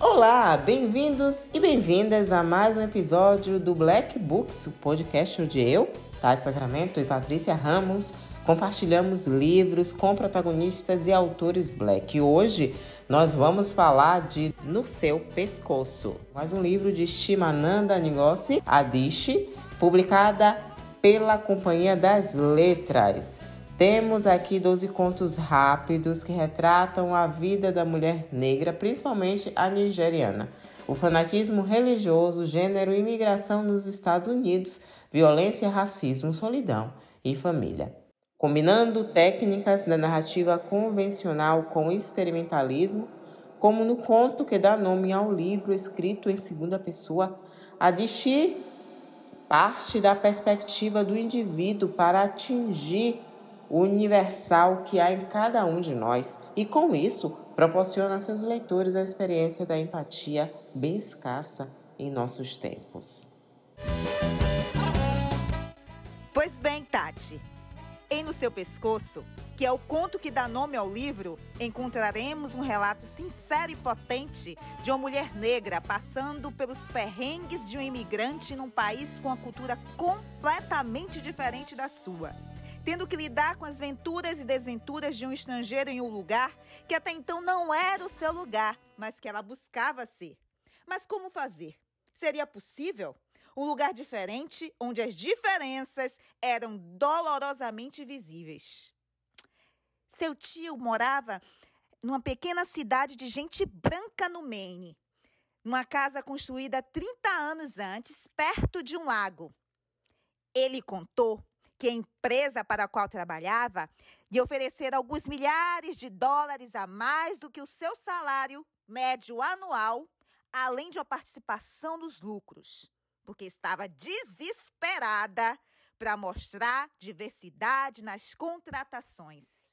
Olá, bem-vindos e bem-vindas a mais um episódio do Black Books, o podcast onde eu, Tati Sacramento e Patrícia Ramos compartilhamos livros com protagonistas e autores black. Hoje nós vamos falar de No Seu Pescoço, mais um livro de Shimananda Ngozi Adichie, publicada pela Companhia das Letras. Temos aqui 12 contos rápidos que retratam a vida da mulher negra, principalmente a nigeriana. O fanatismo religioso, gênero imigração nos Estados Unidos, violência, racismo, solidão e família. Combinando técnicas da narrativa convencional com experimentalismo, como no conto que dá nome ao livro escrito em segunda pessoa, a Dishi parte da perspectiva do indivíduo para atingir universal que há em cada um de nós e, com isso, proporciona a seus leitores a experiência da empatia bem escassa em nossos tempos. Pois bem, Tati, em No Seu Pescoço, que é o conto que dá nome ao livro, encontraremos um relato sincero e potente de uma mulher negra passando pelos perrengues de um imigrante num país com a cultura completamente diferente da sua tendo que lidar com as venturas e desventuras de um estrangeiro em um lugar que até então não era o seu lugar, mas que ela buscava ser. Mas como fazer? Seria possível? Um lugar diferente onde as diferenças eram dolorosamente visíveis. Seu tio morava numa pequena cidade de gente branca no Maine, numa casa construída 30 anos antes, perto de um lago. Ele contou que a empresa para a qual trabalhava lhe oferecer alguns milhares de dólares a mais do que o seu salário médio anual, além de uma participação nos lucros, porque estava desesperada para mostrar diversidade nas contratações.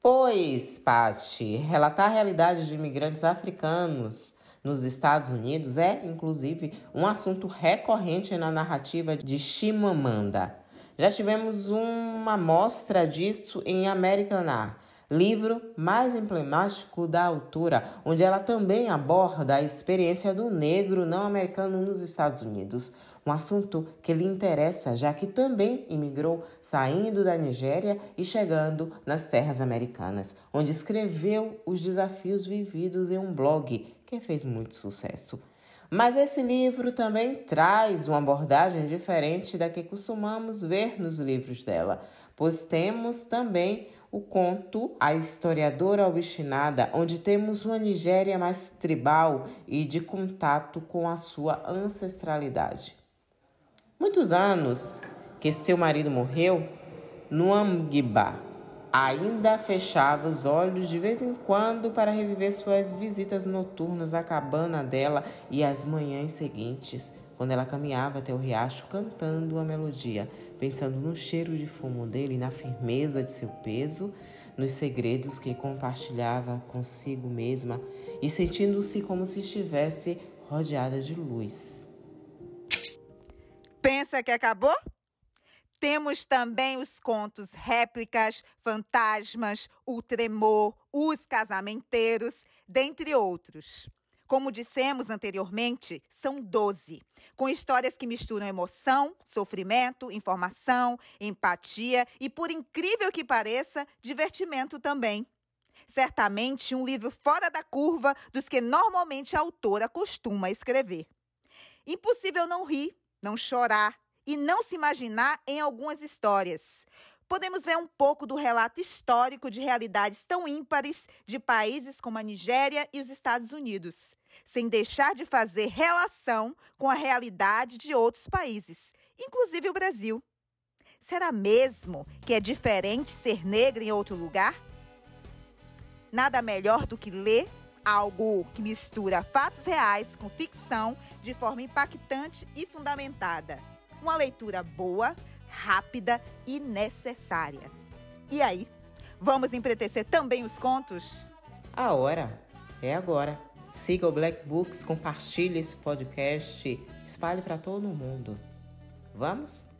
Pois, Pati, relatar a realidade de imigrantes africanos nos Estados Unidos é, inclusive, um assunto recorrente na narrativa de Chimamanda. Já tivemos uma mostra disso em American Art, livro mais emblemático da autora, onde ela também aborda a experiência do negro não americano nos Estados Unidos, um assunto que lhe interessa, já que também imigrou saindo da Nigéria e chegando nas terras americanas, onde escreveu os desafios vividos em um blog que fez muito sucesso. Mas esse livro também traz uma abordagem diferente da que costumamos ver nos livros dela, pois temos também o conto A Historiadora Obstinada, onde temos uma Nigéria mais tribal e de contato com a sua ancestralidade. Muitos anos que seu marido morreu, no Amgiba, ainda fechava os olhos de vez em quando para reviver suas visitas noturnas à cabana dela e as manhãs seguintes, quando ela caminhava até o riacho cantando uma melodia, pensando no cheiro de fumo dele, na firmeza de seu peso, nos segredos que compartilhava consigo mesma e sentindo-se como se estivesse rodeada de luz. Pensa que acabou? Temos também os contos réplicas, fantasmas, o tremor, os casamenteiros, dentre outros. Como dissemos anteriormente, são 12, com histórias que misturam emoção, sofrimento, informação, empatia e, por incrível que pareça, divertimento também. Certamente um livro fora da curva dos que normalmente a autora costuma escrever. Impossível não rir, não chorar, e não se imaginar em algumas histórias. Podemos ver um pouco do relato histórico de realidades tão ímpares de países como a Nigéria e os Estados Unidos, sem deixar de fazer relação com a realidade de outros países, inclusive o Brasil. Será mesmo que é diferente ser negra em outro lugar? Nada melhor do que ler algo que mistura fatos reais com ficção de forma impactante e fundamentada. Uma leitura boa, rápida e necessária. E aí, vamos empretecer também os contos? A hora é agora. Siga o Black Books, compartilhe esse podcast, espalhe para todo mundo. Vamos?